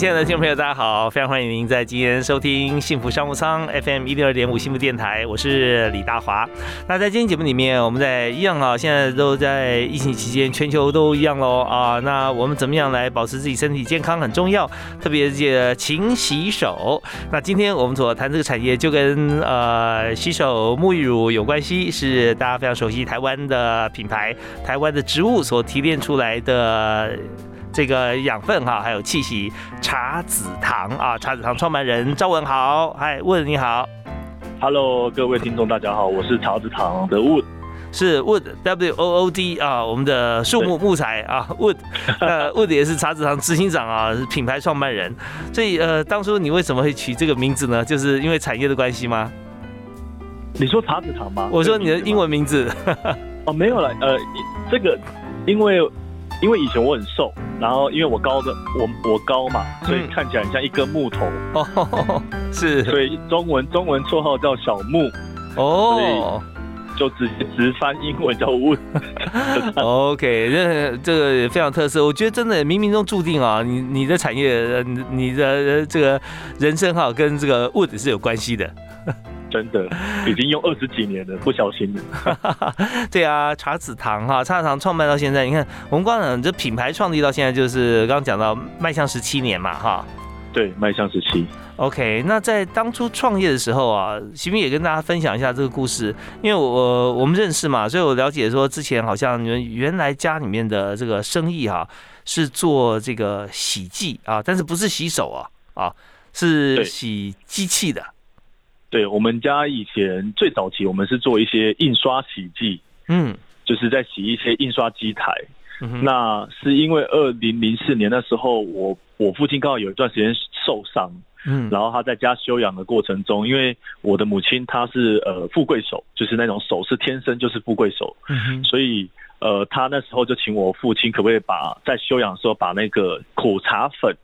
亲爱的听众朋友，大家好！非常欢迎您在今天收听幸福商务舱 FM 一零二点五幸福电台，我是李大华。那在今天节目里面，我们在一样啊，现在都在疫情期间，全球都一样喽啊。那我们怎么样来保持自己身体健康很重要，特别是勤洗手。那今天我们所谈这个产业，就跟呃洗手沐浴乳有关系，是大家非常熟悉台湾的品牌，台湾的植物所提炼出来的。这个养分哈，还有气息，茶子堂啊，茶子堂创办人赵文豪，嗨，Wood 你好，Hello，各位听众大家好，我是茶子堂的 Wood，是 Wood W O O D 啊，我们的树木木材啊，Wood，呃，Wood 也是茶子堂执行长啊，品牌创办人，所以呃，当初你为什么会取这个名字呢？就是因为产业的关系吗？你说茶子堂吗？我说你的英文名字，哦，没有了，呃，这个因为。因为以前我很瘦，然后因为我高的我我高嘛，所以看起来很像一根木头哦，是，所以中文中文绰号叫小木哦，就直接直翻英文叫 Wood。OK，这这个非常特色，我觉得真的冥冥中注定啊，你你的产业，你的这个人生哈，跟这个 Wood 是有关系的。真的已经用二十几年了，不小心了。对啊，茶子堂哈，茶子堂创办到现在，你看我们光讲这品牌创立到现在，就是刚刚讲到迈向十七年嘛哈。对，迈向十七。OK，那在当初创业的时候啊，徐斌也跟大家分享一下这个故事，因为我我们认识嘛，所以我了解说之前好像你们原来家里面的这个生意哈是做这个洗剂啊，但是不是洗手啊啊，是洗机器的。对我们家以前最早期，我们是做一些印刷洗剂，嗯，就是在洗一些印刷机台。那是因为二零零四年那时候，我我父亲刚好有一段时间受伤，嗯，然后他在家休养的过程中，因为我的母亲她是呃富贵手，就是那种手是天生就是富贵手，嗯所以呃他那时候就请我父亲可不可以把在休养的时候把那个苦茶粉，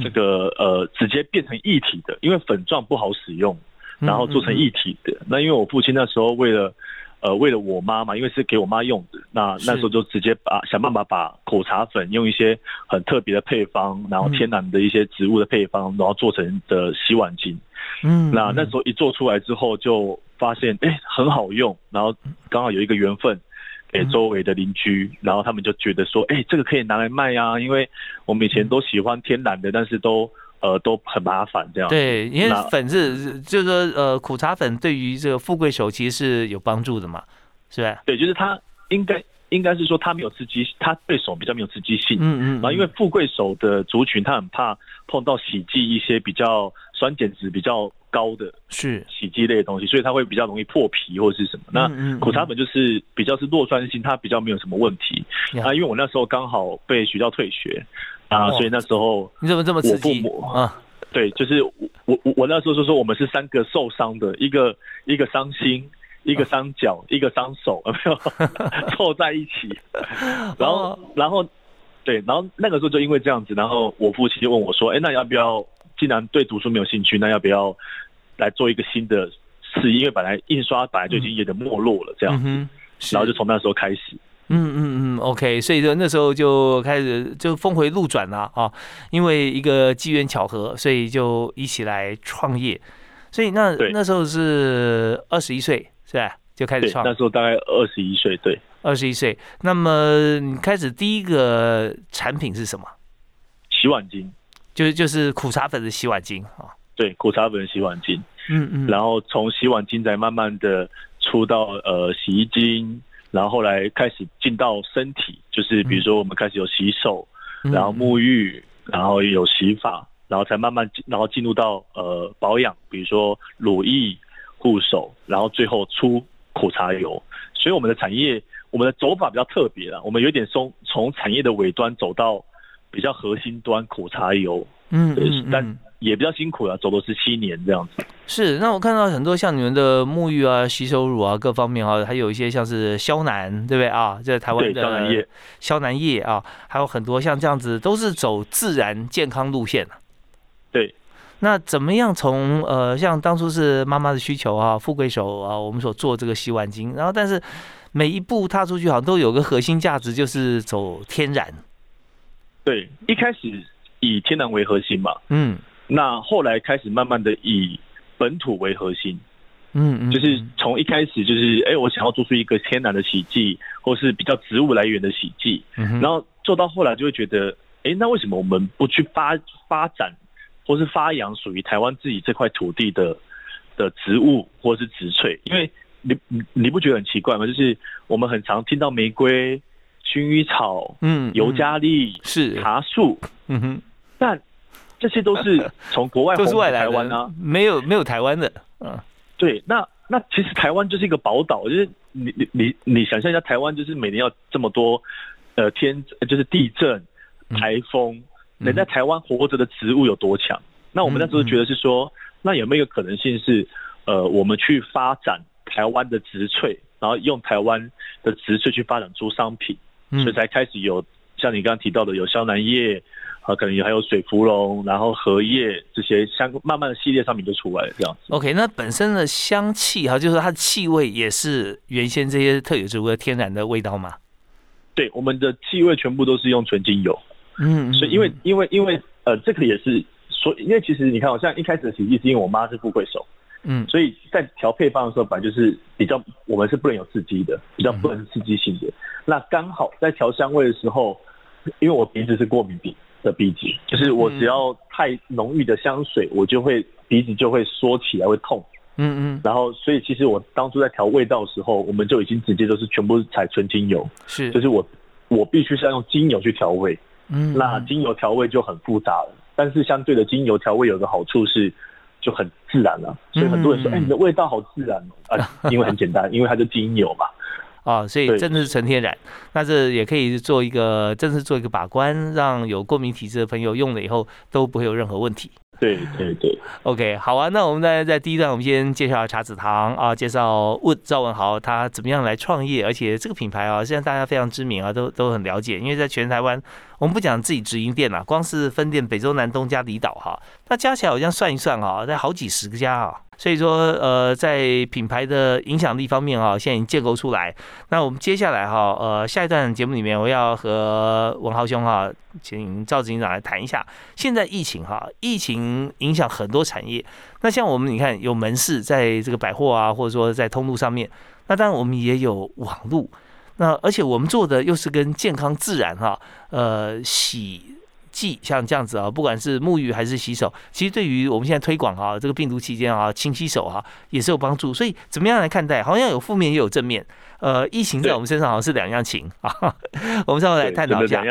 这个呃直接变成一体的，因为粉状不好使用。然后做成一体的。那因为我父亲那时候为了，呃，为了我妈嘛，因为是给我妈用的。那那时候就直接把想办法把口茶粉用一些很特别的配方，然后天然的一些植物的配方，然后做成的洗碗巾。嗯，那那时候一做出来之后，就发现哎很好用，然后刚好有一个缘分给周围的邻居，然后他们就觉得说，哎，这个可以拿来卖呀，因为我们以前都喜欢天然的，但是都。呃，都很麻烦这样。对，因为粉是，就是说，呃，苦茶粉对于这个富贵手其实是有帮助的嘛，是吧？对，就是它应该应该是说它没有刺激，它对手比较没有刺激性。嗯嗯。然后因为富贵手的族群，他很怕碰到洗剂一些比较酸碱值比较高的，是洗剂类的东西，所以它会比较容易破皮或者是什么。那苦茶粉就是比较是弱酸性，它比较没有什么问题。啊，因为我那时候刚好被学校退学。啊，所以那时候你怎么这么刺激啊？对，就是我我我那时候就说我们是三个受伤的，一个一个伤心，一个伤脚，一个伤手，有 没有 凑在一起？然后然后对，然后那个时候就因为这样子，然后我父亲就问我说：“哎，那要不要？既然对读书没有兴趣，那要不要来做一个新的事业？因为本来印刷本来就已经有点没落了，这样子。然后就从那时候开始。”嗯嗯嗯，OK，所以说那时候就开始就峰回路转了啊，因为一个机缘巧合，所以就一起来创业。所以那那时候是二十一岁，是吧？就开始创。那时候大概二十一岁，对，二十一岁。那么你开始第一个产品是什么？洗碗巾，就是就是苦茶粉的洗碗巾啊。对，苦茶粉的洗碗巾。嗯嗯。然后从洗碗巾再慢慢的出到呃洗衣巾。然后后来开始进到身体，就是比如说我们开始有洗手，然后沐浴，然后有洗发，然后才慢慢然后进入到呃保养，比如说乳液、护手，然后最后出苦茶油。所以我们的产业，我们的走法比较特别了，我们有点从从产业的尾端走到比较核心端苦茶油，嗯，对，但也比较辛苦了，走了十七年这样子。是，那我看到很多像你们的沐浴啊、洗手乳啊各方面啊，还有一些像是萧南，对不对啊？这台湾的萧南液，消南液啊，还有很多像这样子，都是走自然健康路线对。那怎么样从呃，像当初是妈妈的需求啊，富贵手啊，我们所做这个洗碗巾，然后但是每一步踏出去，好像都有个核心价值，就是走天然。对，一开始以天然为核心嘛，嗯，那后来开始慢慢的以本土为核心，嗯嗯，就是从一开始就是，哎，我想要做出一个天然的洗剂，或是比较植物来源的洗剂，然后做到后来就会觉得，哎，那为什么我们不去发发展？或是发扬属于台湾自己这块土地的的植物，或是植萃，因为你你你不觉得很奇怪吗？就是我们很常听到玫瑰、薰衣草、嗯、尤加利、是。茶树，嗯哼，但这些都是 从国外都是外来台湾啊，没有没有台湾的，嗯，对，那那其实台湾就是一个宝岛，就是你你你你想象一下，台湾就是每年要这么多呃天，就是地震、台风。能在台湾活着的植物有多强？那我们那时候觉得是说，那有没有一个可能性是，呃，我们去发展台湾的植萃，然后用台湾的植萃去发展出商品，所以才开始有像你刚刚提到的有香楠叶，啊，可能还有水芙蓉，然后荷叶这些香慢慢的系列商品就出来了这样子。OK，那本身的香气哈，就是它的气味也是原先这些特有植物的天然的味道吗？对，我们的气味全部都是用纯精油。嗯，所以因为因为因为呃，这个也是所，因为其实你看，我像一开始的洗剂是因为我妈是富贵手，嗯，所以在调配方的时候，本来就是比较我们是不能有刺激的，比较不能刺激性的。那刚好在调香味的时候，因为我鼻子是过敏鼻的鼻子，就是我只要太浓郁的香水，我就会鼻子就会缩起来会痛，嗯嗯。然后所以其实我当初在调味道的时候，我们就已经直接都是全部采纯精油，是，就是我我必须是要用精油去调味。嗯，那精油调味就很复杂了，但是相对的精油调味有个好处是就很自然了，所以很多人说，哎，你的味道好自然哦，啊，因为很简单，因为它就精油嘛。啊，所以真的是纯天然，那这也可以做一个，真是做一个把关，让有过敏体质的朋友用了以后都不会有任何问题。对对对，OK，好啊，那我们在在第一段，我们先介绍茶子堂啊，介绍问赵文豪他怎么样来创业，而且这个品牌啊，现在大家非常知名啊，都都很了解，因为在全台湾，我们不讲自己直营店啊，光是分店北中南东加离岛哈，那加起来好像算一算啊，在好几十个家啊。所以说，呃，在品牌的影响力方面啊，现在已经建构出来。那我们接下来哈，呃，下一段节目里面，我要和文豪兄哈，请赵执行长来谈一下。现在疫情哈，疫情影响很多产业。那像我们，你看有门市在这个百货啊，或者说在通路上面。那当然我们也有网路。那而且我们做的又是跟健康自然哈，呃，洗。剂像这样子啊，不管是沐浴还是洗手，其实对于我们现在推广啊，这个病毒期间啊，勤洗手啊，也是有帮助。所以怎么样来看待？好像有负面也有正面。呃，疫情在我们身上好像是两样情啊。我们稍后来探讨一下。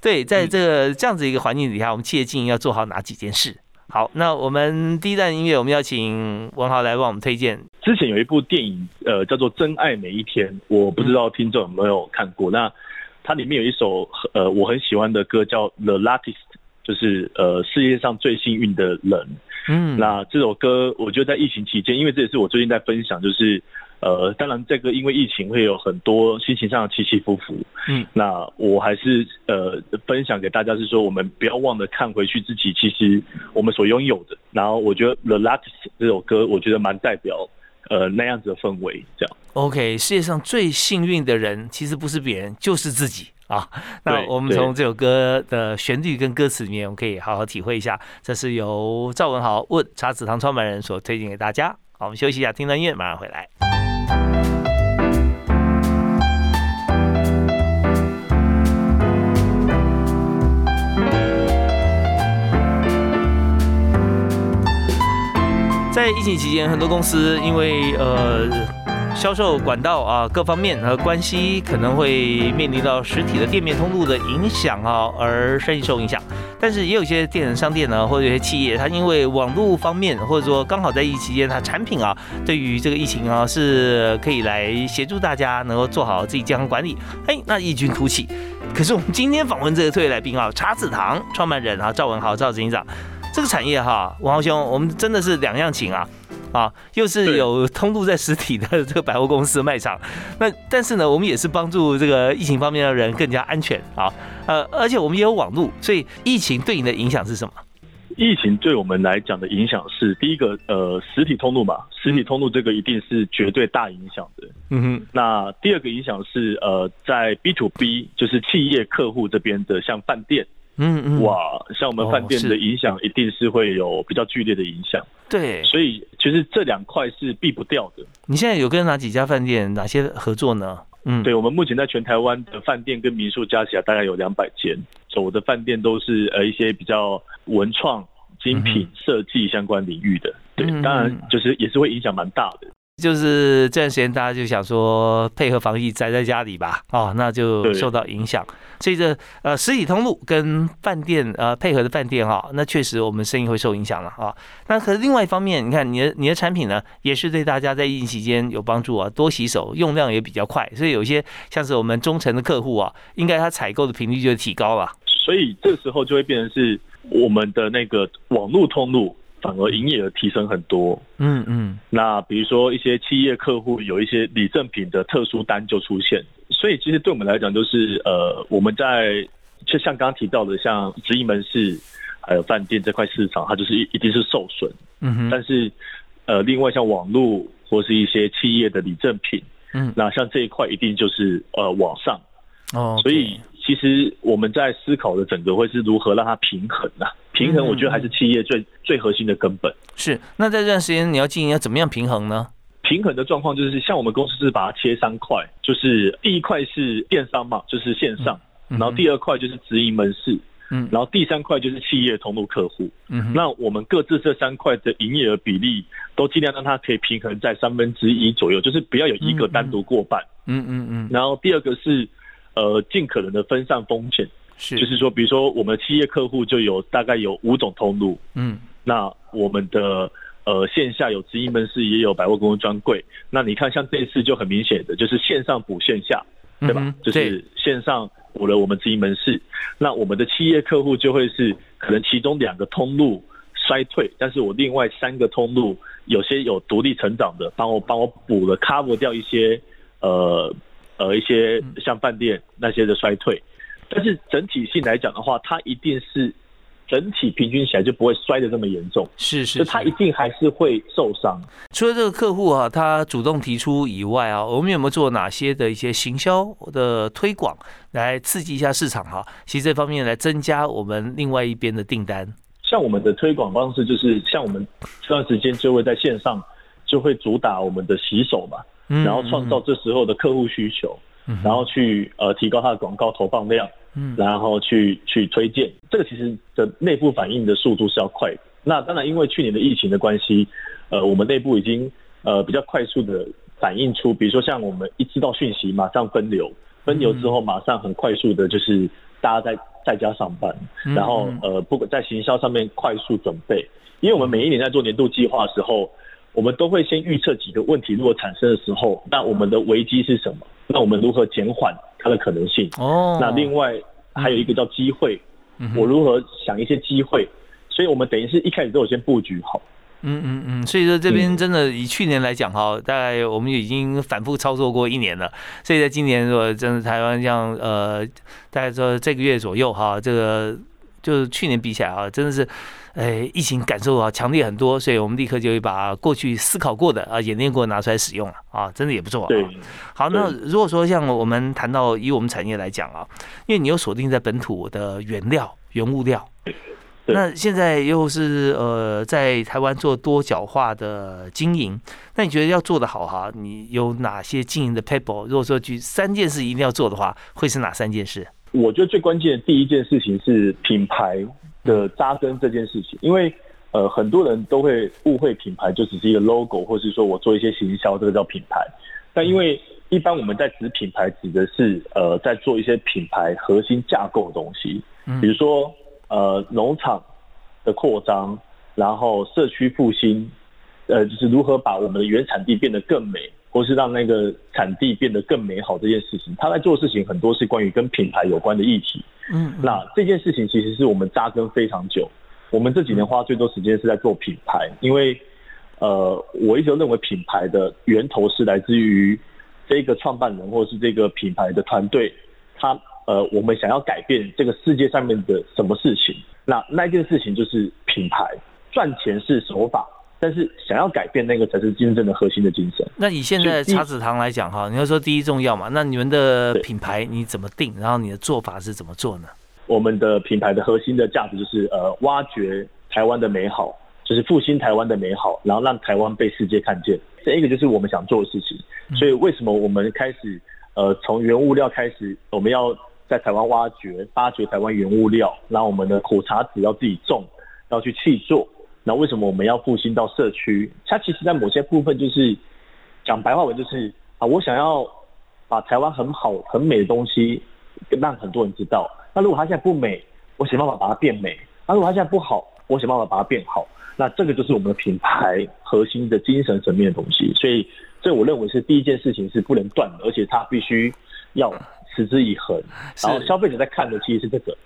对，在这个这样子一个环境底下，我们企业经营要做好哪几件事？好，那我们第一段音乐，我们要请文豪来帮我们推荐。之前有一部电影，呃，叫做《真爱每一天》，我不知道听众有没有看过。那它里面有一首呃我很喜欢的歌叫《The Luckiest》，就是呃世界上最幸运的人。嗯，那这首歌我觉得在疫情期间，因为这也是我最近在分享，就是呃当然这个因为疫情会有很多心情上的起起伏伏。嗯，那我还是呃分享给大家是说，我们不要忘了看回去自己其实我们所拥有的。然后我觉得《The Luckiest》这首歌，我觉得蛮代表。呃，那样子的氛围，这样。OK，世界上最幸运的人，其实不是别人，就是自己啊。那我们从这首歌的旋律跟歌词里面，我们可以好好体会一下。这是由赵文豪问茶子堂创办人所推荐给大家。好，我们休息一下，听段音乐，马上回来。在疫情期间，很多公司因为呃销售管道啊各方面和关系可能会面临到实体的店面通路的影响啊，而生意受影响。但是也有些电商店呢，或者有些企业，它因为网络方面，或者说刚好在疫期间，它产品啊，对于这个疫情啊，是可以来协助大家能够做好自己健康管理。哎，那异军突起。可是我们今天访问这个特别来宾啊，茶子堂创办人啊赵文豪赵执行长，这个产业哈，文豪兄，我们真的是两样情啊。啊，又是有通路在实体的 这个百货公司卖场，那但是呢，我们也是帮助这个疫情方面的人更加安全啊，呃，而且我们也有网络，所以疫情对你的影响是什么？疫情对我们来讲的影响是，第一个，呃，实体通路嘛，实体通路这个一定是绝对大影响的。嗯哼。那第二个影响是，呃，在 B to B，就是企业客户这边的，像饭店。嗯嗯，哇，像我们饭店的影响一定是会有比较剧烈的影响。对，所以其实这两块是避不掉的。你现在有跟哪几家饭店哪些合作呢？嗯，对，我们目前在全台湾的饭店跟民宿加起来大概有两百间，走的饭店都是呃一些比较文创、精品设计相关领域的。对，当然就是也是会影响蛮大的。就是这段时间，大家就想说配合防疫宅在家里吧，哦，那就受到影响。所以这呃实体通路跟饭店呃配合的饭店哈，那确实我们生意会受影响了啊。那可是另外一方面，你看你的你的产品呢，也是对大家在疫情期间有帮助啊，多洗手，用量也比较快，所以有些像是我们忠诚的客户啊，应该他采购的频率就提高了。所以这时候就会变成是我们的那个网络通路。反而营业额提升很多，嗯嗯。那比如说一些企业客户有一些礼赠品的特殊单就出现，所以其实对我们来讲，就是呃，我们在就像刚刚提到的，像直营门市还有饭店这块市场，它就是一一定是受损，嗯哼。但是呃，另外像网络或是一些企业的礼赠品，嗯，那像这一块一定就是呃往上，哦，所以。其实我们在思考的整个会是如何让它平衡啊？平衡，我觉得还是企业最最核心的根本。是，那在这段时间你要经营要怎么样平衡呢？平衡的状况就是像我们公司是把它切三块，就是第一块是电商嘛，就是线上，然后第二块就是直营门市，嗯，然后第三块就是企业通路客户。嗯，那我们各自这三块的营业额比例都尽量让它可以平衡在三分之一左右，就是不要有一个单独过半。嗯嗯嗯。然后第二个是。呃，尽可能的分散风险，是，就是说，比如说，我们企业客户就有大概有五种通路，嗯，那我们的呃线下有直营门市，也有百货公司专柜。那你看，像这次就很明显的，就是线上补线下，对吧？就是线上补了我们直营门市，那我们的企业客户就会是可能其中两个通路衰退，但是我另外三个通路有些有独立成长的，帮我帮我补了 cover 掉一些呃。呃，一些像饭店那些的衰退，但是整体性来讲的话，它一定是整体平均起来就不会摔得这么严重。是是，它一定还是会受伤。除了这个客户啊，他主动提出以外啊，我们有没有做哪些的一些行销的推广，来刺激一下市场哈？其实这方面来增加我们另外一边的订单。像我们的推广方式，就是像我们这段时间就会在线上就会主打我们的洗手嘛。然后创造这时候的客户需求，然后去呃提高它的广告投放量，嗯然后去去推荐，这个其实的内部反应的速度是要快。那当然，因为去年的疫情的关系，呃，我们内部已经呃比较快速的反映出，比如说像我们一知道讯息，马上分流，分流之后马上很快速的，就是大家在在家上班，然后呃不管在行销上面快速准备，因为我们每一年在做年度计划的时候。我们都会先预测几个问题，如果产生的时候，那我们的危机是什么？那我们如何减缓它的可能性？哦，那另外还有一个叫机会，我如何想一些机会？所以我们等于是一开始都有先布局好。嗯嗯嗯，所以说这边真的以去年来讲哈，大概我们已经反复操作过一年了。所以在今年如果真的台湾像呃，大概说这个月左右哈，这个就是去年比起来啊，真的是。哎，疫情感受啊强烈很多，所以我们立刻就会把过去思考过的啊演练过拿出来使用了啊，真的也不错啊。对，好，那如果说像我们谈到以我们产业来讲啊，因为你有锁定在本土的原料、原物料，那现在又是呃在台湾做多角化的经营，那你觉得要做的好哈，你有哪些经营的 paper？如果说举三件事一定要做的话，会是哪三件事？我觉得最关键的第一件事情是品牌。的扎根这件事情，因为呃很多人都会误会品牌就只是一个 logo，或是说我做一些行销，这个叫品牌。但因为一般我们在指品牌，指的是呃在做一些品牌核心架构的东西，比如说呃农场的扩张，然后社区复兴，呃就是如何把我们的原产地变得更美，或是让那个产地变得更美好这件事情，他在做的事情很多是关于跟品牌有关的议题。嗯，那这件事情其实是我们扎根非常久，我们这几年花最多时间是在做品牌，因为呃我一直认为品牌的源头是来自于。这个创办人或者是这个品牌的团队，他呃，我们想要改变这个世界上面的什么事情？那那件事情就是品牌赚钱是手法，但是想要改变那个才是真正的核心的精神。那以现在茶子堂来讲哈，你要说第一重要嘛？那你们的品牌你怎么定？然后你的做法是怎么做呢？我们的品牌的核心的价值就是呃，挖掘台湾的美好，就是复兴台湾的美好，然后让台湾被世界看见。这一个就是我们想做的事情，所以为什么我们开始呃从原物料开始，我们要在台湾挖掘、发掘台湾原物料，然后我们的苦茶籽要自己种，要去去做。那为什么我们要复兴到社区？它其实在某些部分就是讲白话文，就是啊，我想要把台湾很好、很美的东西让很多人知道。那如果它现在不美，我想办法把它变美；那如果它现在不好，我想办法把它变好。那这个就是我们的品牌核心的精神层面的东西，所以这我认为是第一件事情是不能断的，而且它必须要持之以恒。然后消费者在看的其实是这个。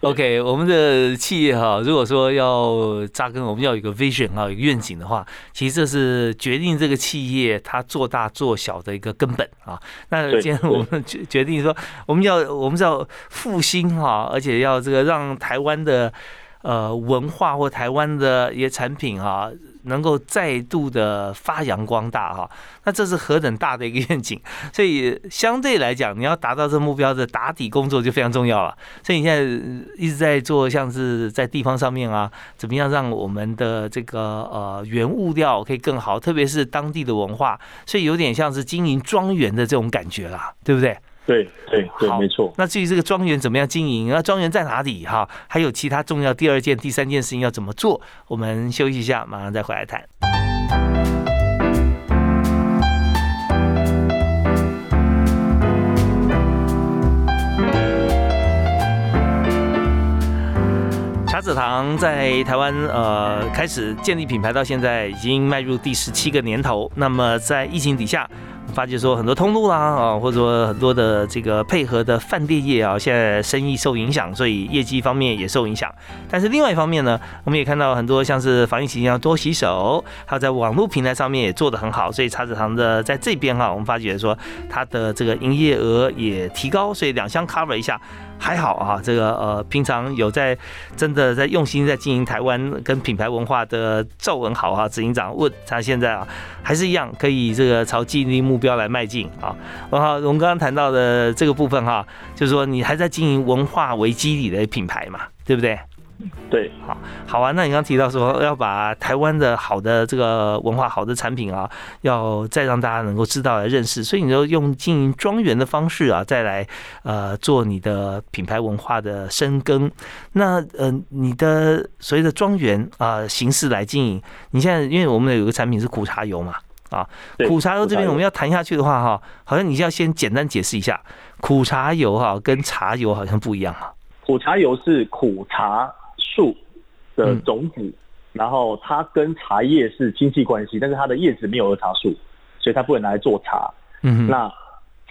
OK，我们的企业哈，如果说要扎根，我们要有一个 vision 啊，有愿景的话，其实这是决定这个企业它做大做小的一个根本啊。那今天我们 决决定说，我们要我们要复兴哈，而且要这个让台湾的。呃，文化或台湾的一些产品哈，能够再度的发扬光大哈，那这是何等大的一个愿景！所以相对来讲，你要达到这目标的打底工作就非常重要了。所以你现在一直在做，像是在地方上面啊，怎么样让我们的这个呃原物料可以更好，特别是当地的文化，所以有点像是经营庄园的这种感觉啦，对不对？对对对，没错。那至于这个庄园怎么样经营，那庄园在哪里哈？还有其他重要第二件、第三件事情要怎么做？我们休息一下，马上再回来谈。茶子堂在台湾呃开始建立品牌到现在已经迈入第十七个年头。那么在疫情底下。发觉说很多通路啦啊，或者说很多的这个配合的饭店业啊，现在生意受影响，所以业绩方面也受影响。但是另外一方面呢，我们也看到很多像是防疫期间要多洗手，还有在网络平台上面也做得很好。所以茶子堂的在这边哈，我们发觉说它的这个营业额也提高，所以两相 cover 一下。还好啊，这个呃，平常有在真的在用心在经营台湾跟品牌文化的赵文豪啊执行长问他现在啊还是一样可以这个朝既定目标来迈进啊。文豪，我们刚刚谈到的这个部分哈，就是说你还在经营文化为基底的品牌嘛，对不对？对，好，好啊。那你刚提到说要把台湾的好的这个文化、好的产品啊，要再让大家能够知道、来认识，所以你就用经营庄园的方式啊，再来呃做你的品牌文化的深耕。那呃，你的所谓的庄园啊形式来经营，你现在因为我们有个产品是苦茶油嘛，啊，苦茶油这边我们要谈下去的话哈，好像你要先简单解释一下，苦茶油哈跟茶油好像不一样啊。苦茶油是苦茶。树的种子，然后它跟茶叶是亲戚关系，但是它的叶子没有儿茶树，所以它不能拿来做茶。嗯，那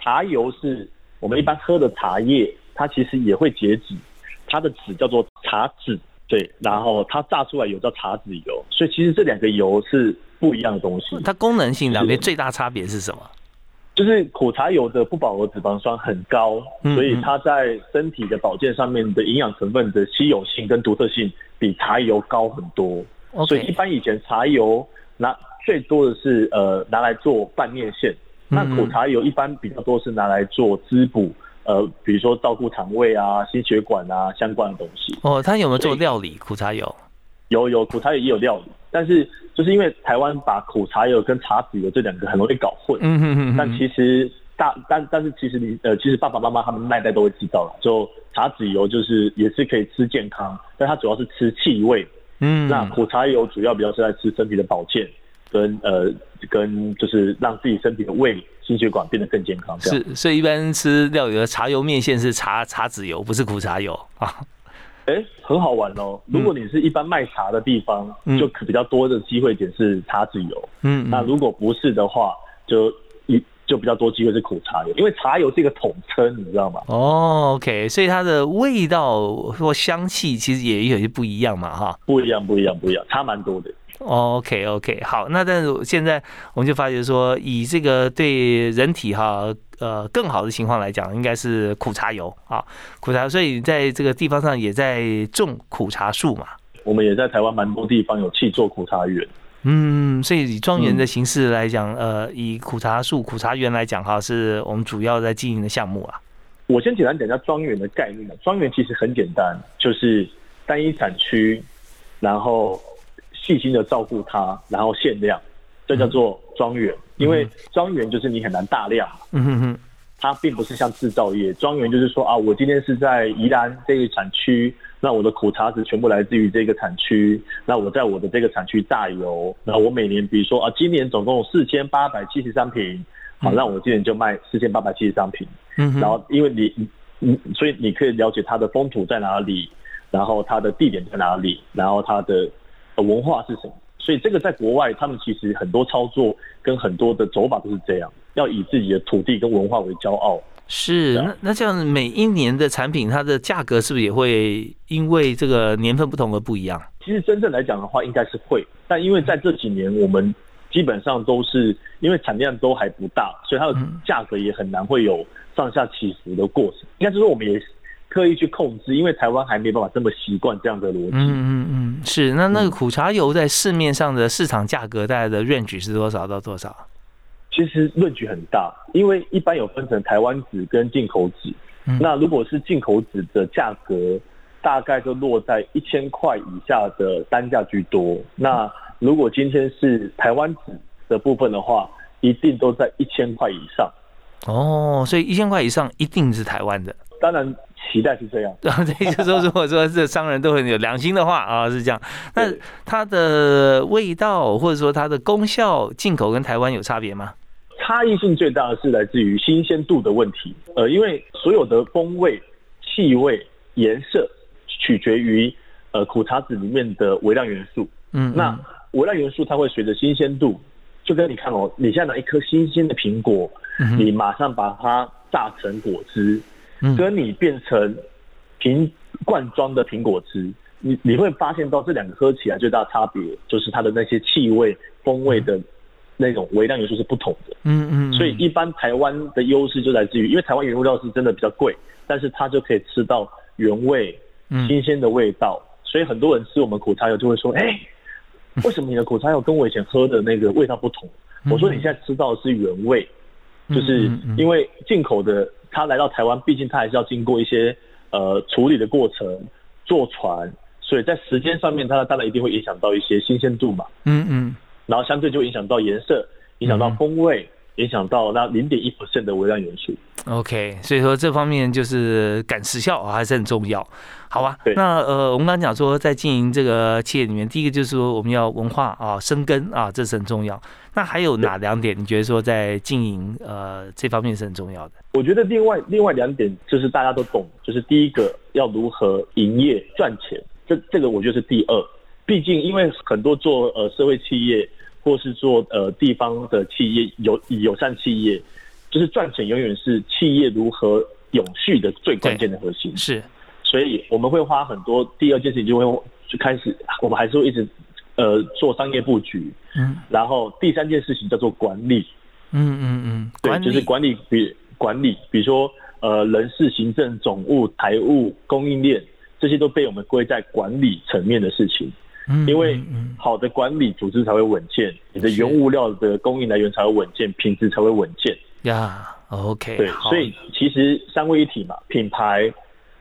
茶油是我们一般喝的茶叶，它其实也会结籽，它的籽叫做茶籽，对，然后它榨出来油叫茶籽油，所以其实这两个油是不一样的东西。它功能性两边最大差别是什么？就是苦茶油的不饱和脂肪酸很高，所以它在身体的保健上面的营养成分的稀有性跟独特性比茶油高很多。所以一般以前茶油拿最多的是呃拿来做拌面线，那苦茶油一般比较多是拿来做滋补，呃比如说照顾肠胃啊、心血管啊相关的东西。哦，它有没有做料理？苦茶油有有苦茶油也有料理，但是。就是因为台湾把苦茶油跟茶籽油这两个很容易搞混，嗯嗯嗯，但其实大但但是其实你呃其实爸爸妈妈他们那代都会知道了，就茶籽油就是也是可以吃健康，但它主要是吃气味，嗯，那苦茶油主要比较是在吃身体的保健跟呃跟就是让自己身体的胃、心血管变得更健康。是，所以一般吃料理的茶油面线是茶茶籽油，不是苦茶油啊。哎，很好玩哦。如果你是一般卖茶的地方，就比较多的机会点是茶籽油。嗯，那如果不是的话，就一就比较多机会是苦茶油，因为茶油是一个统称，你知道吗？哦，OK，所以它的味道或香气其实也有些不一样嘛，哈。不一样，不一样，不一样，差蛮多的。OK，OK，好，那但是现在我们就发觉说，以这个对人体哈。呃，更好的情况来讲，应该是苦茶油啊，苦茶，所以在这个地方上也在种苦茶树嘛。我们也在台湾蛮多地方有去做苦茶园。嗯，所以以庄园的形式来讲，呃，以苦茶树、苦茶园来讲哈，是我们主要在经营的项目啊。我先简单讲一下庄园的概念。庄园其实很简单，就是单一产区，然后细心的照顾它，然后限量，这叫做庄园。因为庄园就是你很难大量，嗯哼哼，它并不是像制造业，庄园就是说啊，我今天是在宜兰这个产区，那我的苦茶籽全部来自于这个产区，那我在我的这个产区榨油，那我每年比如说啊，今年总共四千八百七十三瓶，好，那我今年就卖四千八百七十三瓶，嗯然后因为你你所以你可以了解它的风土在哪里，然后它的地点在哪里，然后它的文化是什么。所以这个在国外，他们其实很多操作跟很多的走法都是这样，要以自己的土地跟文化为骄傲。是，那那这样每一年的产品，它的价格是不是也会因为这个年份不同而不一样？其实真正来讲的话，应该是会，但因为在这几年，我们基本上都是因为产量都还不大，所以它的价格也很难会有上下起伏的过程。应该是说，我们也。刻意去控制，因为台湾还没办法这么习惯这样的逻辑。嗯嗯嗯，是。那那个苦茶油在市面上的市场价格大概的 range 是多少到多少？其实 range 很大，因为一般有分成台湾纸跟进口纸。那如果是进口纸的价格，大概就落在一千块以下的单价居多。那如果今天是台湾纸的部分的话，一定都在一千块以上。哦，所以一千块以上一定是台湾的。当然。期待是这样，然后这就说，如果说这商人都很有良心的话啊，是这样。那它的味道或者说它的功效，进口跟台湾有差别吗？差异性最大的是来自于新鲜度的问题。呃，因为所有的风味、气味、颜色取决于呃苦茶籽里面的微量元素。嗯，那微量元素它会随着新鲜度，就跟你看哦，你现在拿一颗新鲜的苹果，你马上把它榨成果汁。跟你变成瓶罐装的苹果汁，你你会发现到这两个喝起来最大差别就是它的那些气味、风味的那种微量元素是不同的。嗯嗯。所以一般台湾的优势就来自于，因为台湾原物料是真的比较贵，但是它就可以吃到原味、新鲜的味道。所以很多人吃我们苦茶油就会说：“哎，为什么你的苦茶油跟我以前喝的那个味道不同？”我说：“你现在吃到的是原味，就是因为进口的。”他来到台湾，毕竟他还是要经过一些呃处理的过程，坐船，所以在时间上面，它当然一定会影响到一些新鲜度嘛。嗯嗯。然后相对就影响到颜色，影响到风味，影响到那零点一 percent 的微量元素。OK，所以说这方面就是赶时效还是很重要。好吧，那呃，我们刚刚讲说，在经营这个企业里面，第一个就是说我们要文化啊生根啊，这是很重要。那还有哪两点？你觉得说在经营呃这方面是很重要的？我觉得另外另外两点就是大家都懂，就是第一个要如何营业赚钱，这这个我觉得是第二。毕竟因为很多做呃社会企业或是做呃地方的企业友友善企业，就是赚钱永远是企业如何永续的最关键的核心。是。所以我们会花很多，第二件事情就会就开始，我们还是会一直呃做商业布局，嗯，然后第三件事情叫做管理，嗯嗯嗯，对，就是管理比管理，比如说呃人事、行政、总务、财务、供应链这些都被我们归在管理层面的事情，嗯，因为好的管理组织才会稳健，你的原物料的供应来源才会稳健，品质才会稳健呀。OK，对，所以其实三位一体嘛，品牌。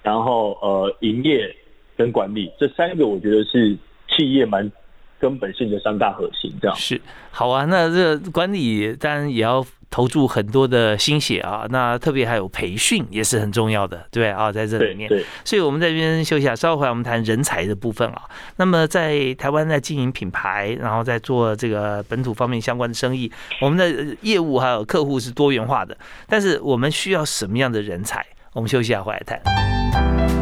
然后呃，营业跟管理这三个，我觉得是企业蛮根本性的三大核心。这样是好啊。那这管理当然也要投注很多的心血啊。那特别还有培训也是很重要的，对啊，在这里面。对。所以我们在这边休息下，稍后回来我们谈人才的部分啊。那么在台湾在经营品牌，然后在做这个本土方面相关的生意，我们的业务还有客户是多元化的，但是我们需要什么样的人才？我们休息下回来谈。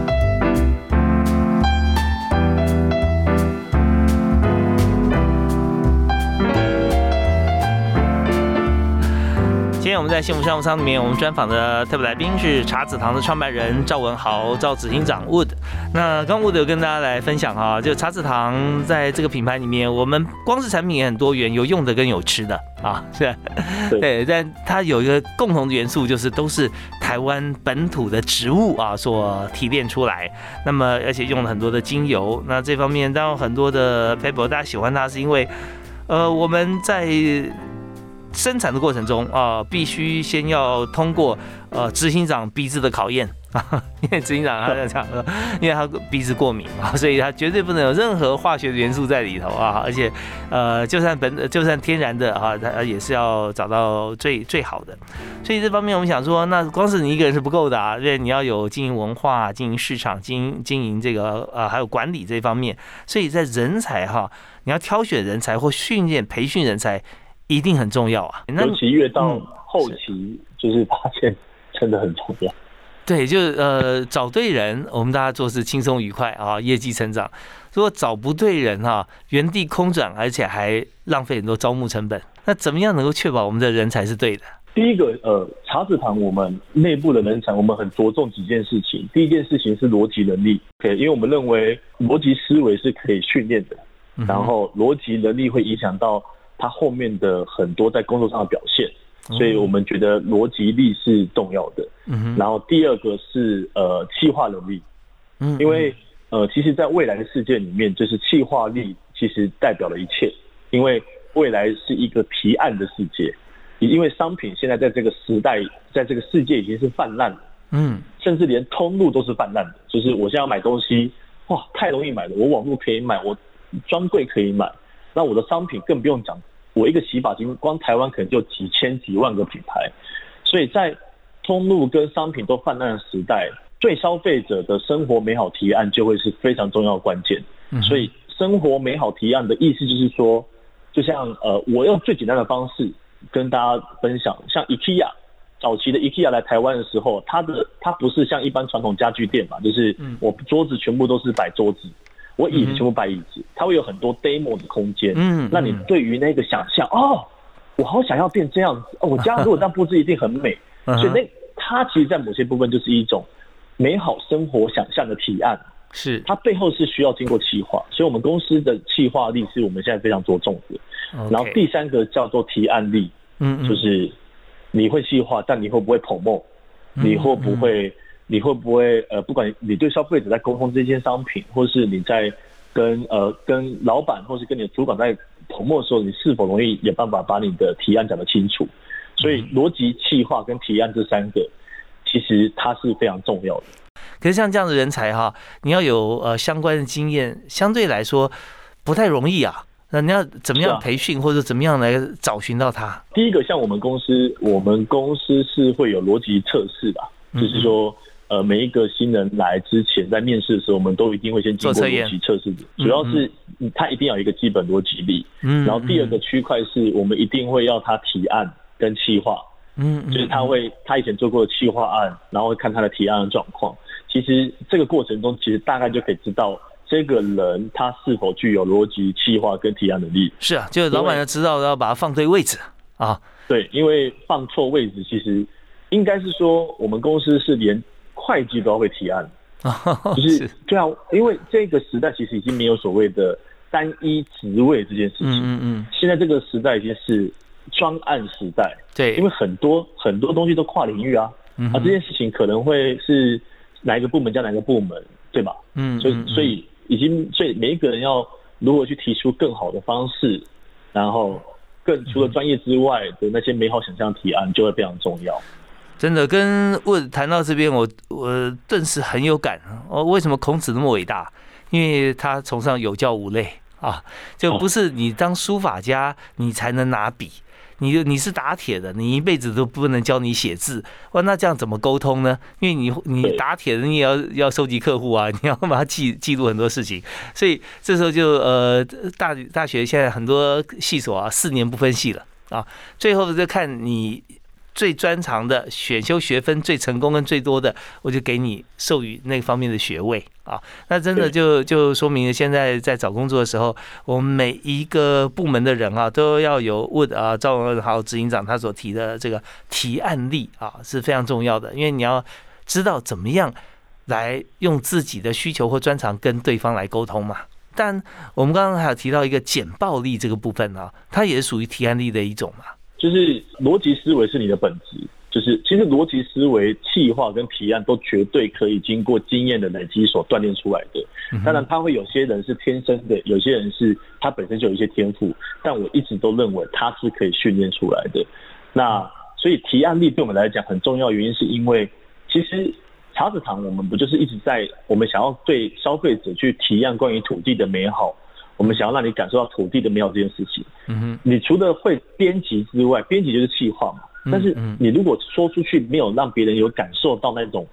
天我们在幸福商务舱里面，我们专访的特别来宾是茶子堂的创办人赵文豪，赵子行长 Wood。那刚 Wood 有跟大家来分享哈，就茶子堂在这个品牌里面，我们光是产品也很多元，有用的跟有吃的啊，是对，但它有一个共同的元素，就是都是台湾本土的植物啊所提炼出来。那么而且用了很多的精油，那这方面当然很多的 paper 大家喜欢它，是因为呃我们在。生产的过程中啊，必须先要通过呃执行长鼻子的考验啊，因为执行长他在讲说，因为他鼻子过敏啊，所以他绝对不能有任何化学的元素在里头啊，而且呃就算本就算天然的啊，他也是要找到最最好的。所以这方面我们想说，那光是你一个人是不够的啊，因为你要有经营文化、经营市场、经营经营这个呃还有管理这方面，所以在人才哈，你要挑选人才或训练培训人才。一定很重要啊！尤其越到后期，就是发现真的很重要。对，就是呃，找对人，我们大家做事轻松愉快啊，业绩成长。如果找不对人哈，原地空转，而且还浪费很多招募成本。那怎么样能够确保我们的人才是对的？第一个，呃，茶子堂我们内部的人才，我们很着重几件事情。第一件事情是逻辑能力，对，因为我们认为逻辑思维是可以训练的，然后逻辑能力会影响到。他后面的很多在工作上的表现，所以我们觉得逻辑力是重要的。嗯然后第二个是呃气化能力，嗯，因为呃其实，在未来的世界里面，就是气化力其实代表了一切，因为未来是一个提案的世界，因为商品现在在这个时代，在这个世界已经是泛滥了，嗯，甚至连通路都是泛滥的，就是我现在要买东西，哇，太容易买了，我网络可以买，我专柜可以买。那我的商品更不用讲，我一个洗发精，光台湾可能就几千几万个品牌，所以在通路跟商品都泛滥的时代，对消费者的生活美好提案就会是非常重要的关键。所以生活美好提案的意思就是说，就像呃，我用最简单的方式跟大家分享，像 IKEA 早期的 IKEA 来台湾的时候，它的它不是像一般传统家具店嘛，就是我桌子全部都是摆桌子。我椅子全部摆椅子，它会有很多 demo 的空间。嗯，那你对于那个想象，哦，我好想要变这样子。哦，我家如果这样布置一定很美。所以那它其实，在某些部分就是一种美好生活想象的提案。是，它背后是需要经过企划，所以我们公司的企划力是我们现在非常着重的。然后第三个叫做提案力，嗯，就是你会企划，但你会不会捧梦？你会不会？你会不会呃，不管你对消费者在沟通这件商品，或是你在跟呃跟老板，或是跟你的主管在投墨的时候，你是否容易有办法把你的提案讲得清楚？所以逻辑、气化跟提案这三个，其实它是非常重要的。可是像这样的人才哈，你要有呃相关的经验，相对来说不太容易啊。那你要怎么样培训，或者怎么样来找寻到他？第一个，像我们公司，我们公司是会有逻辑测试的，就是说。呃，每一个新人来之前，在面试的时候，我们都一定会先经过逻辑测试。主要是他一定要有一个基本逻辑力。嗯。然后第二个区块是我们一定会要他提案跟企划。嗯。就是他会他以前做过的企划案，然后会看他的提案的状况。其实这个过程中，其实大概就可以知道这个人他是否具有逻辑、企划跟提案能力。是啊，就是老板要知道要把它放对位置啊。对，因为放错位置，其实应该是说我们公司是连。会计都要会提案，就是对啊，因为这个时代其实已经没有所谓的单一职位这件事情。嗯嗯，现在这个时代已经是专案时代。对，因为很多很多东西都跨领域啊，啊，这件事情可能会是哪一个部门加哪个部门，对吧？嗯，所以所以已经所以每一个人要如何去提出更好的方式，然后更除了专业之外的那些美好想象提案，就会非常重要。真的跟问谈到这边，我我顿时很有感哦。为什么孔子那么伟大？因为他崇尚有教无类啊，就不是你当书法家你才能拿笔，你你是打铁的，你一辈子都不能教你写字，哇，那这样怎么沟通呢？因为你你打铁的，你也要要收集客户啊，你要把它记记录很多事情，所以这时候就呃大大学现在很多系所啊，四年不分系了啊，最后就看你。最专长的选修学分最成功跟最多的，我就给你授予那方面的学位啊。那真的就就说明现在在找工作的时候，我们每一个部门的人啊，都要有 Wood 啊赵文豪执行长他所提的这个提案例啊是非常重要的，因为你要知道怎么样来用自己的需求或专长跟对方来沟通嘛。但我们刚刚还有提到一个简暴力这个部分啊，它也是属于提案力的一种嘛。就是逻辑思维是你的本质，就是其实逻辑思维、气化跟提案都绝对可以经过经验的累积所锻炼出来的。当然，他会有些人是天生的，有些人是他本身就有一些天赋，但我一直都认为他是可以训练出来的。那所以提案力对我们来讲很重要，原因是因为其实茶子堂我们不就是一直在我们想要对消费者去提案关于土地的美好。我们想要让你感受到土地的美好这件事情，嗯哼，你除了会编辑之外，编辑就是气话嘛。但是你如果说出去没有让别人有感受到那种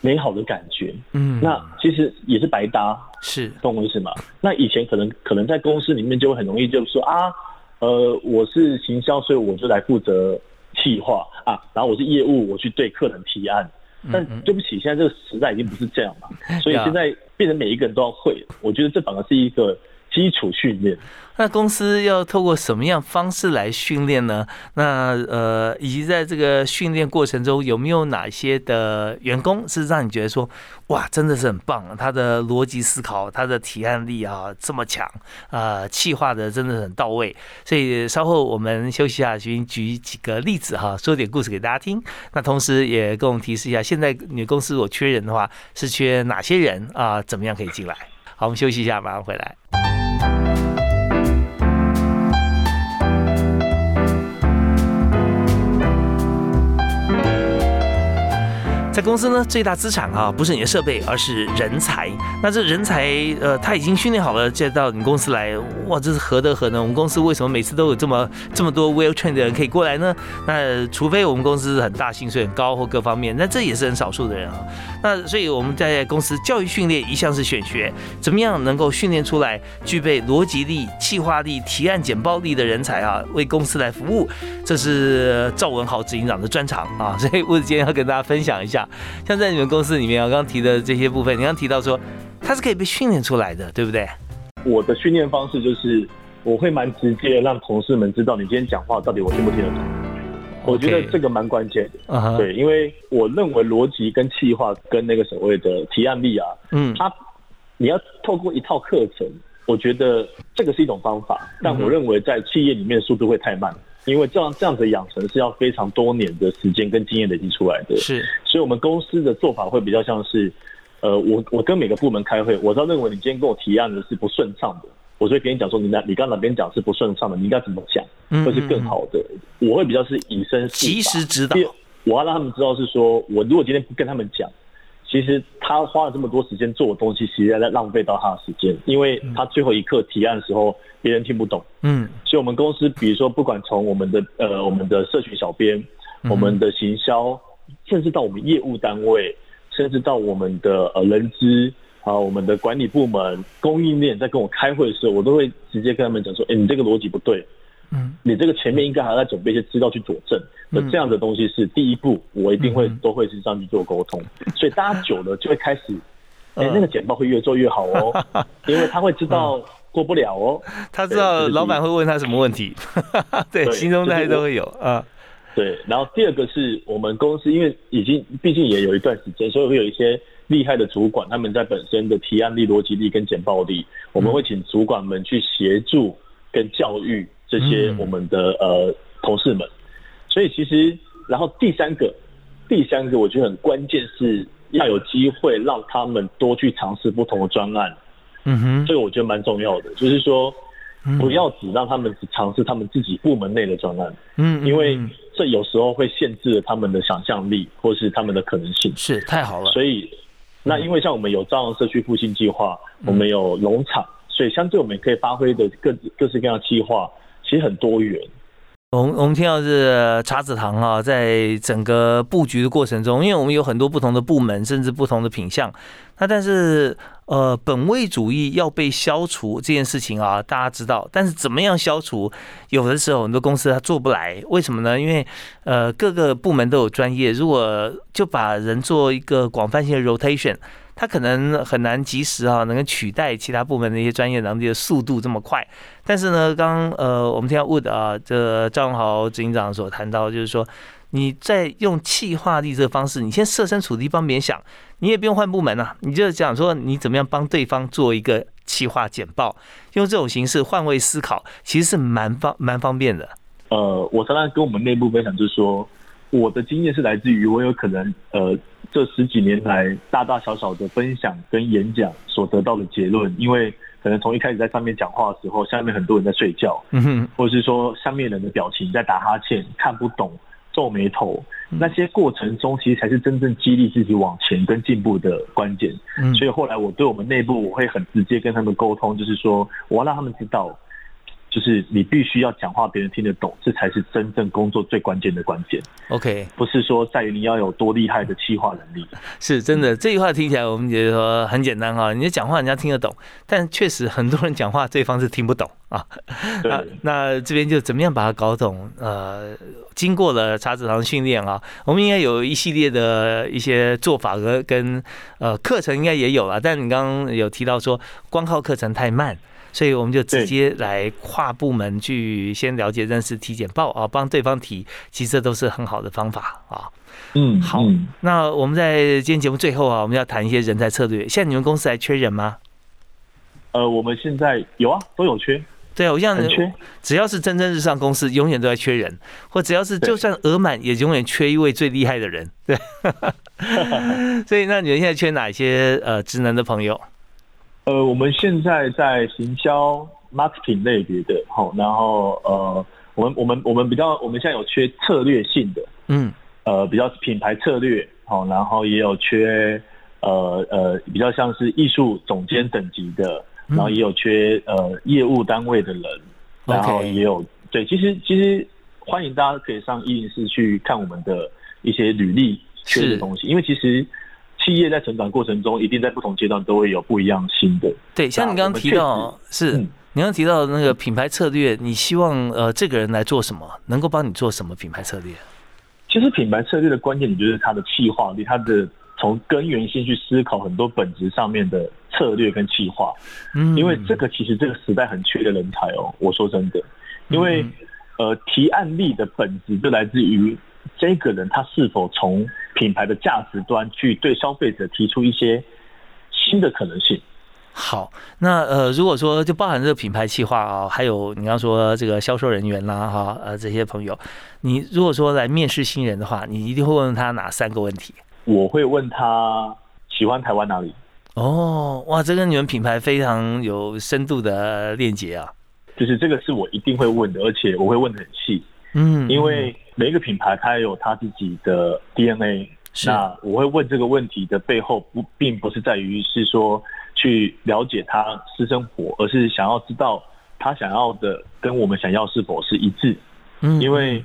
美好的感觉，嗯，那其实也是白搭，是懂我意思吗？那以前可能可能在公司里面就会很容易就是说啊，呃，我是行销，所以我就来负责气话啊，然后我是业务，我去对客人提案。但对不起，现在这个时代已经不是这样了，所以现在变成每一个人都要会。我觉得这反而是一个。基础训练，那公司要透过什么样方式来训练呢？那呃，以及在这个训练过程中，有没有哪些的员工是让你觉得说，哇，真的是很棒，他的逻辑思考，他的提案力啊这么强，啊，气化的真的很到位。所以稍后我们休息一下，举举几个例子哈，说点故事给大家听。那同时也跟我们提示一下，现在你公司如果缺人的话，是缺哪些人啊？怎么样可以进来？好，我们休息一下，马上回来。在公司呢，最大资产啊，不是你的设备，而是人才。那这人才，呃，他已经训练好了，再到你公司来，哇，这是何德何能？我们公司为什么每次都有这么 这么多 well trained 的人可以过来呢？那除非我们公司很大，薪水很高或各方面，那这也是很少数的人啊。那所以我们在公司教育训练一向是选学，怎么样能够训练出来具备逻辑力、企划力、提案简报力的人才啊，为公司来服务，这是赵文豪执行长的专长啊。所以我今天要跟大家分享一下。像在你们公司里面，我刚刚提的这些部分，你刚提到说它是可以被训练出来的，对不对？我的训练方式就是，我会蛮直接，让同事们知道你今天讲话到底我听不听得懂。我觉得这个蛮关键的，对，因为我认为逻辑跟气化跟那个所谓的提案力啊，嗯，它你要透过一套课程，我觉得这个是一种方法，但我认为在企业里面速度会太慢。因为这样这样子养成是要非常多年的时间跟经验累积出来的，是，所以我们公司的做法会比较像是，呃，我我跟每个部门开会，我要认为你今天跟我提案的是不顺畅的，我就会跟你讲说，你那你刚哪边讲是不顺畅的，你应该怎么讲会是更好的。我会比较是以身及时指导，我要让他们知道是说，我如果今天不跟他们讲。其实他花了这么多时间做的东西，其实在浪费到他的时间，因为他最后一刻提案的时候，别人听不懂。嗯，所以我们公司，比如说，不管从我们的呃我们的社群小编，我们的行销，甚至到我们业务单位，甚至到我们的呃人资啊，我们的管理部门、供应链，在跟我开会的时候，我都会直接跟他们讲说：，哎，你这个逻辑不对。嗯，你这个前面应该还要准备一些资料去佐证，那这样的东西是第一步，我一定会都会是这样去做沟通，所以大家久了就会开始，哎，那个简报会越做越好哦，因为他会知道过不了哦，他知道老板会问他什么问题，对，心中大家都会有啊，对，然后第二个是我们公司，因为已经毕竟也有一段时间，所以会有一些厉害的主管，他们在本身的提案力、逻辑力跟简报力，我们会请主管们去协助跟教育。这些我们的呃同事们，所以其实，然后第三个，第三个我觉得很关键是要有机会让他们多去尝试不同的专案，嗯哼，这个我觉得蛮重要的，就是说不要只让他们只尝试他们自己部门内的专案，嗯，因为这有时候会限制了他们的想象力或是他们的可能性，是太好了，所以那因为像我们有朝阳社区复兴计划，我们有农场，所以相对我们可以发挥的各各式各样的计划。其实很多元，我们我们听到是茶子堂啊，在整个布局的过程中，因为我们有很多不同的部门，甚至不同的品相，那但是呃，本位主义要被消除这件事情啊，大家知道，但是怎么样消除，有的时候很多公司它做不来，为什么呢？因为呃，各个部门都有专业，如果就把人做一个广泛性的 rotation。他可能很难及时啊，能够取代其他部门的一些专业能力的速度这么快。但是呢，刚呃，我们听到 Wood 啊，这赵永豪执行长所谈到，就是说你在用气化力这个方式，你先设身处地帮别人想，你也不用换部门啊，你就讲说你怎么样帮对方做一个气化简报，用这种形式换位思考，其实是蛮方蛮方便的。呃，我常常跟我们内部分享，就是说我的经验是来自于我有可能呃。这十几年来，大大小小的分享跟演讲所得到的结论，因为可能从一开始在上面讲话的时候，下面很多人在睡觉，嗯或者是说下面人的表情在打哈欠、看不懂、皱眉头，那些过程中其实才是真正激励自己往前跟进步的关键。所以后来我对我们内部，我会很直接跟他们沟通，就是说我要让他们知道。就是你必须要讲话，别人听得懂，这才是真正工作最关键的关键。OK，不是说在于你要有多厉害的气化能力，是真的。这句话听起来我们觉得说很简单哈，你讲话人家听得懂，但确实很多人讲话对方是听不懂啊。那那这边就怎么样把它搞懂？呃，经过了茶子堂训练啊，我们应该有一系列的一些做法和跟呃课程应该也有了。但你刚刚有提到说，光靠课程太慢。所以我们就直接来跨部门去先了解认识体检报啊，帮对方提，其实这都是很好的方法啊。嗯，好，那我们在今天节目最后啊，我们要谈一些人才策略。现在你们公司还缺人吗？呃，我们现在有啊，都有缺。对啊，我像缺，只要是蒸蒸日上公司，永远都在缺人，或只要是就算额满，也永远缺一位最厉害的人。对，所以那你们现在缺哪些呃职能的朋友？呃，我们现在在行销 marketing 类别的，好，然后呃，我们我们我们比较，我们现在有缺策略性的，嗯，呃，比较品牌策略，好，然后也有缺呃呃，比较像是艺术总监等级的，然后也有缺呃业务单位的人，然后也有对，其实其实欢迎大家可以上一零四去看我们的一些履历缺的东西，因为其实。企业在成长过程中，一定在不同阶段都会有不一样新的。对，像你刚刚提到，是你刚刚提到那个品牌策略，你希望呃这个人来做什么，能够帮你做什么品牌策略？其实品牌策略的关键，你就是他的企划力，他的从根源性去思考很多本质上面的策略跟企划。嗯，因为这个其实这个时代很缺的人才哦。我说真的，因为呃提案力的本质就来自于。这个人他是否从品牌的价值端去对消费者提出一些新的可能性？好，那呃，如果说就包含这个品牌企划啊，还有你刚说这个销售人员啦，哈，呃，这些朋友，你如果说来面试新人的话，你一定会问他哪三个问题？我会问他喜欢台湾哪里？哦，哇，这跟你们品牌非常有深度的链接啊！就是这个是我一定会问的，而且我会问的很细，嗯，因为。每一个品牌它有它自己的 DNA，那我会问这个问题的背后不并不是在于是说去了解他私生活，而是想要知道他想要的跟我们想要是否是一致。嗯，因为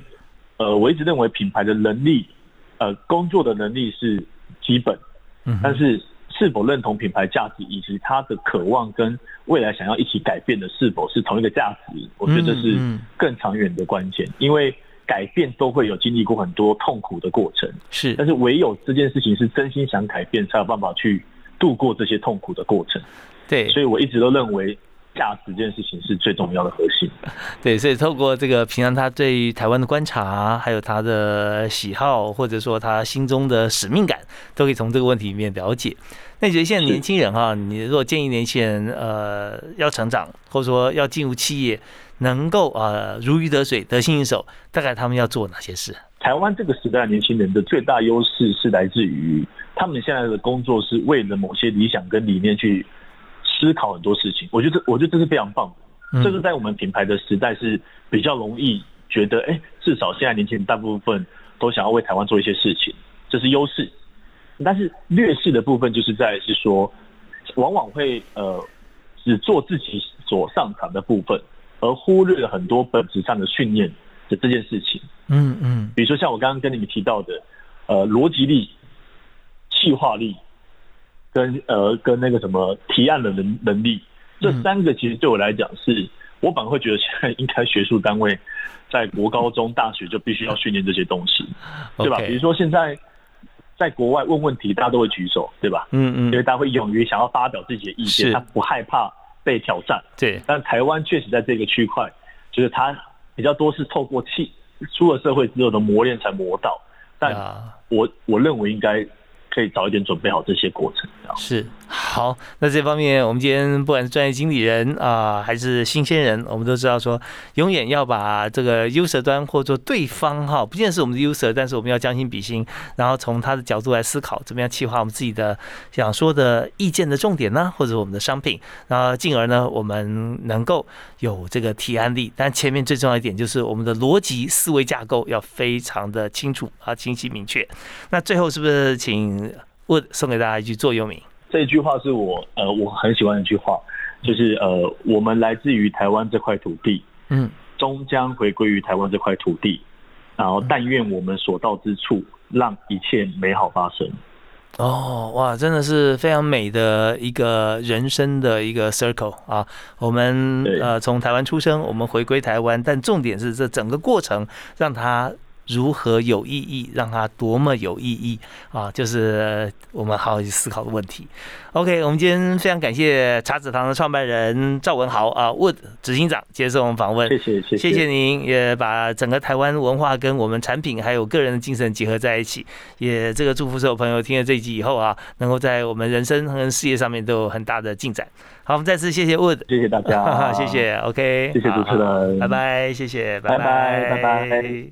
呃我一直认为品牌的能力，呃工作的能力是基本，嗯，但是是否认同品牌价值以及他的渴望跟未来想要一起改变的是否是同一个价值，我觉得是更长远的关键，因为。改变都会有经历过很多痛苦的过程，是，但是唯有这件事情是真心想改变，才有办法去度过这些痛苦的过程。对，所以我一直都认为价值这件事情是最重要的核心。对，所以透过这个平常他对于台湾的观察，还有他的喜好，或者说他心中的使命感，都可以从这个问题里面了解。那你觉得现在年轻人哈，你如果建议年轻人呃要成长，或者说要进入企业？能够呃如鱼得水、得心应手，大概他们要做哪些事？台湾这个时代年轻人的最大优势是来自于他们现在的工作是为了某些理想跟理念去思考很多事情。我觉得，我觉得这是非常棒的。这个在我们品牌的时代是比较容易觉得，哎，至少现在年轻人大部分都想要为台湾做一些事情，这是优势。但是劣势的部分就是在是说，往往会呃只做自己所擅长的部分。而忽略了很多本质上的训练，的这件事情。嗯嗯，比如说像我刚刚跟你们提到的，呃，逻辑力、气化力，跟呃跟那个什么提案的能能力，这三个其实对我来讲是，我反而会觉得现在应该学术单位在国高中、大学就必须要训练这些东西，对吧？比如说现在在国外问问题，大家都会举手，对吧？嗯嗯，因为大家会勇于想要发表自己的意见，他不害怕被挑战。对，但台湾确实在这个区块，就是他比较多是透过气。出了社会之后的磨练才磨到，但我我认为应该。可以早一点准备好这些过程，是好。那这方面，我们今天不管是专业经理人啊，还是新鲜人，我们都知道说，永远要把这个 user 端或者对方哈，不见是我们的 user，但是我们要将心比心，然后从他的角度来思考，怎么样企划我们自己的想说的意见的重点呢，或者我们的商品，然后进而呢，我们能够有这个提案力。但前面最重要一点就是我们的逻辑思维架构要非常的清楚啊，清晰明确。那最后是不是请？问送给大家一句座右铭，这句话是我呃我很喜欢的一句话，就是呃我们来自于台湾这块土地，嗯，终将回归于台湾这块土地，然后但愿我们所到之处，让一切美好发生。哦，哇，真的是非常美的一个人生的一个 circle 啊！我们呃从台湾出生，我们回归台湾，但重点是这整个过程让它。如何有意义？让它多么有意义啊！就是我们好好去思考的问题。OK，我们今天非常感谢茶子堂的创办人赵文豪啊，Wood 执行长接受我们访问。谢谢，谢谢，谢谢您，也把整个台湾文化跟我们产品还有个人的精神结合在一起。也这个祝福所有朋友听了这一集以后啊，能够在我们人生和事业上面都有很大的进展。好，我们再次谢谢 Wood，谢谢大家，谢谢。OK，谢谢主持人，拜拜，谢谢，拜拜，拜拜。